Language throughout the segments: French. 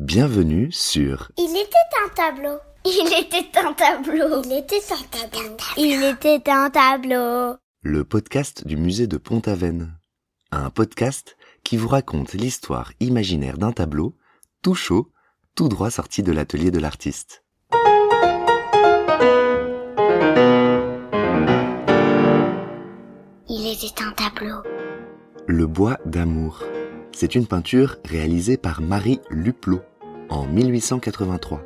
Bienvenue sur Il était un tableau. Il était un tableau. Il était un tableau. Il était un tableau. le podcast du musée de Pont-Aven. Un podcast qui vous raconte l'histoire imaginaire d'un tableau, tout chaud, tout droit sorti de l'atelier de l'artiste. Il était un tableau. Le bois d'amour. C'est une peinture réalisée par Marie Luplot en 1883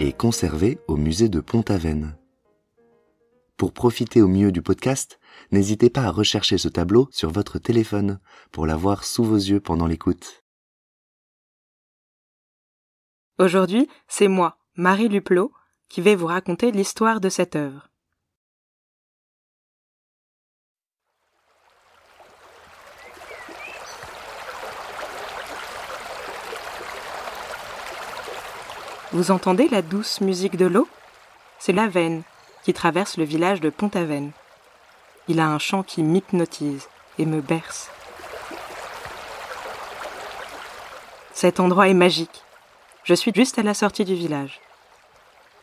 et conservée au musée de Pont-Aven. Pour profiter au mieux du podcast, n'hésitez pas à rechercher ce tableau sur votre téléphone pour l'avoir sous vos yeux pendant l'écoute. Aujourd'hui, c'est moi, Marie Luplot, qui vais vous raconter l'histoire de cette œuvre. Vous entendez la douce musique de l'eau? C'est la Veine qui traverse le village de Pont-Aven. Il a un chant qui m'hypnotise et me berce. Cet endroit est magique. Je suis juste à la sortie du village.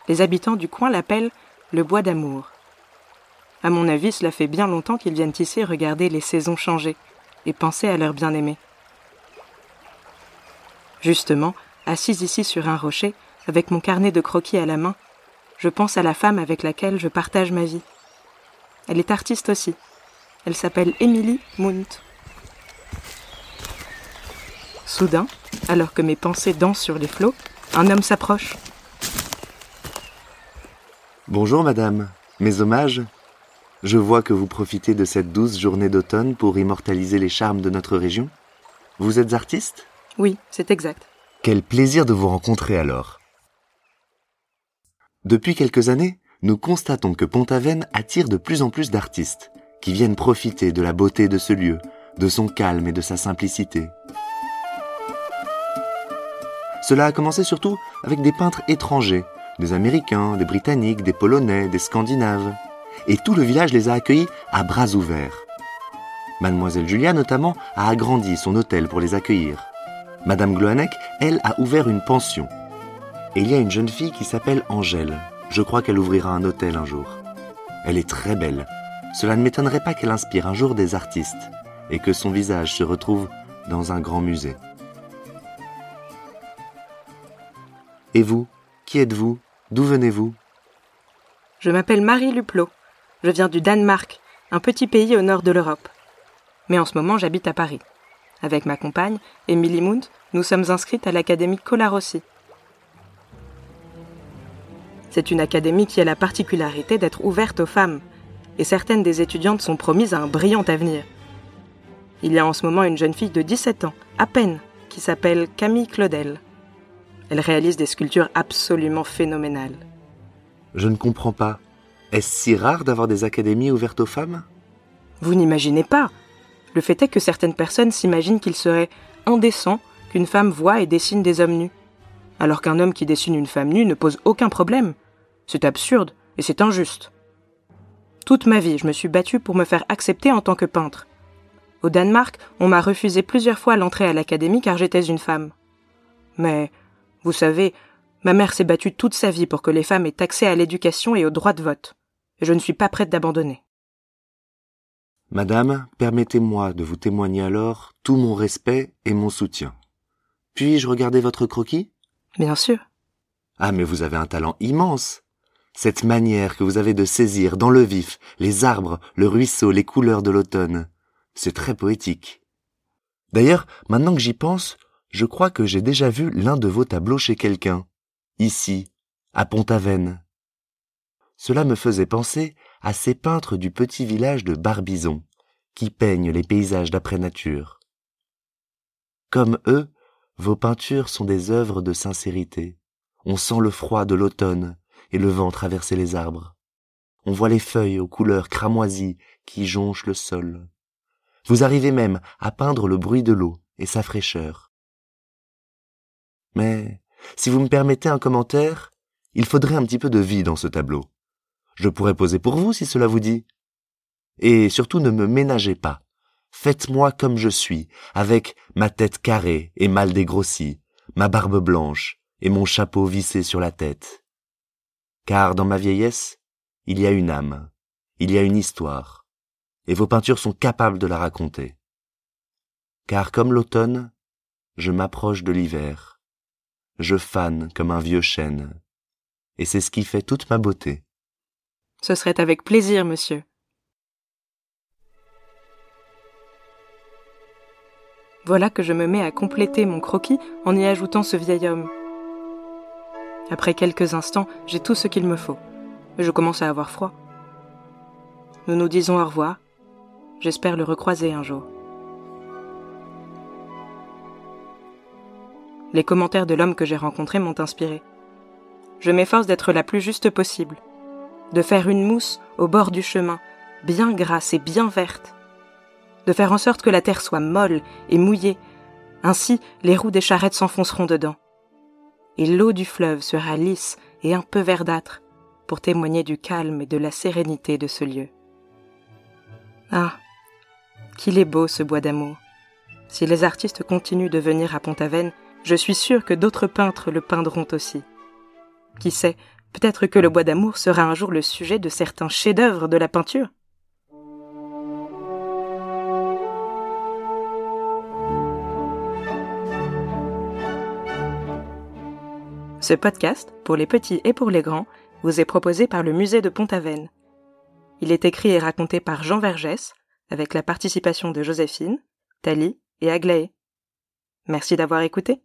Les habitants du coin l'appellent le bois d'amour. À mon avis, cela fait bien longtemps qu'ils viennent ici regarder les saisons changer et penser à leur bien-aimé. Justement, assise ici sur un rocher, avec mon carnet de croquis à la main, je pense à la femme avec laquelle je partage ma vie. Elle est artiste aussi. Elle s'appelle Emily Munt. Soudain, alors que mes pensées dansent sur les flots, un homme s'approche. Bonjour madame, mes hommages. Je vois que vous profitez de cette douce journée d'automne pour immortaliser les charmes de notre région. Vous êtes artiste? Oui, c'est exact. Quel plaisir de vous rencontrer alors. Depuis quelques années, nous constatons que Pont-Aven attire de plus en plus d'artistes qui viennent profiter de la beauté de ce lieu, de son calme et de sa simplicité. Cela a commencé surtout avec des peintres étrangers, des Américains, des Britanniques, des Polonais, des Scandinaves. Et tout le village les a accueillis à bras ouverts. Mademoiselle Julia notamment a agrandi son hôtel pour les accueillir. Madame Gloanek, elle, a ouvert une pension. Et il y a une jeune fille qui s'appelle Angèle. Je crois qu'elle ouvrira un hôtel un jour. Elle est très belle. Cela ne m'étonnerait pas qu'elle inspire un jour des artistes et que son visage se retrouve dans un grand musée. Et vous Qui êtes-vous? D'où venez-vous? Je m'appelle Marie Luplot. Je viens du Danemark, un petit pays au nord de l'Europe. Mais en ce moment, j'habite à Paris. Avec ma compagne, Emily Munt, nous sommes inscrites à l'Académie Colarossi. C'est une académie qui a la particularité d'être ouverte aux femmes, et certaines des étudiantes sont promises à un brillant avenir. Il y a en ce moment une jeune fille de 17 ans, à peine, qui s'appelle Camille Claudel. Elle réalise des sculptures absolument phénoménales. Je ne comprends pas. Est-ce si rare d'avoir des académies ouvertes aux femmes? Vous n'imaginez pas. Le fait est que certaines personnes s'imaginent qu'il serait indécent qu'une femme voie et dessine des hommes nus, alors qu'un homme qui dessine une femme nue ne pose aucun problème. C'est absurde et c'est injuste. Toute ma vie, je me suis battue pour me faire accepter en tant que peintre. Au Danemark, on m'a refusé plusieurs fois l'entrée à l'académie car j'étais une femme. Mais, vous savez, ma mère s'est battue toute sa vie pour que les femmes aient accès à l'éducation et au droit de vote. Et je ne suis pas prête d'abandonner. Madame, permettez-moi de vous témoigner alors tout mon respect et mon soutien. Puis-je regarder votre croquis? Bien sûr. Ah, mais vous avez un talent immense. Cette manière que vous avez de saisir dans le vif les arbres, le ruisseau, les couleurs de l'automne. C'est très poétique. D'ailleurs, maintenant que j'y pense, je crois que j'ai déjà vu l'un de vos tableaux chez quelqu'un. Ici, à Pont-Aven. Cela me faisait penser à ces peintres du petit village de Barbizon, qui peignent les paysages d'après nature. Comme eux, vos peintures sont des œuvres de sincérité. On sent le froid de l'automne et le vent traverser les arbres. On voit les feuilles aux couleurs cramoisies qui jonchent le sol. Vous arrivez même à peindre le bruit de l'eau et sa fraîcheur. Mais, si vous me permettez un commentaire, il faudrait un petit peu de vie dans ce tableau. Je pourrais poser pour vous si cela vous dit. Et surtout ne me ménagez pas. Faites-moi comme je suis, avec ma tête carrée et mal dégrossie, ma barbe blanche et mon chapeau vissé sur la tête. Car dans ma vieillesse, il y a une âme, il y a une histoire, et vos peintures sont capables de la raconter. Car comme l'automne, je m'approche de l'hiver, je fane comme un vieux chêne, et c'est ce qui fait toute ma beauté. Ce serait avec plaisir, monsieur. Voilà que je me mets à compléter mon croquis en y ajoutant ce vieil homme. Après quelques instants, j'ai tout ce qu'il me faut. Je commence à avoir froid. Nous nous disons au revoir. J'espère le recroiser un jour. Les commentaires de l'homme que j'ai rencontré m'ont inspiré. Je m'efforce d'être la plus juste possible, de faire une mousse au bord du chemin, bien grasse et bien verte, de faire en sorte que la terre soit molle et mouillée, ainsi les roues des charrettes s'enfonceront dedans. Et l'eau du fleuve sera lisse et un peu verdâtre pour témoigner du calme et de la sérénité de ce lieu. Ah, qu'il est beau ce bois d'amour. Si les artistes continuent de venir à Pont-Aven, je suis sûr que d'autres peintres le peindront aussi. Qui sait, peut-être que le bois d'amour sera un jour le sujet de certains chefs-d'œuvre de la peinture. Ce podcast, pour les petits et pour les grands, vous est proposé par le musée de Pont-Aven. Il est écrit et raconté par Jean Vergès, avec la participation de Joséphine, Thalie et Aglaé. Merci d'avoir écouté.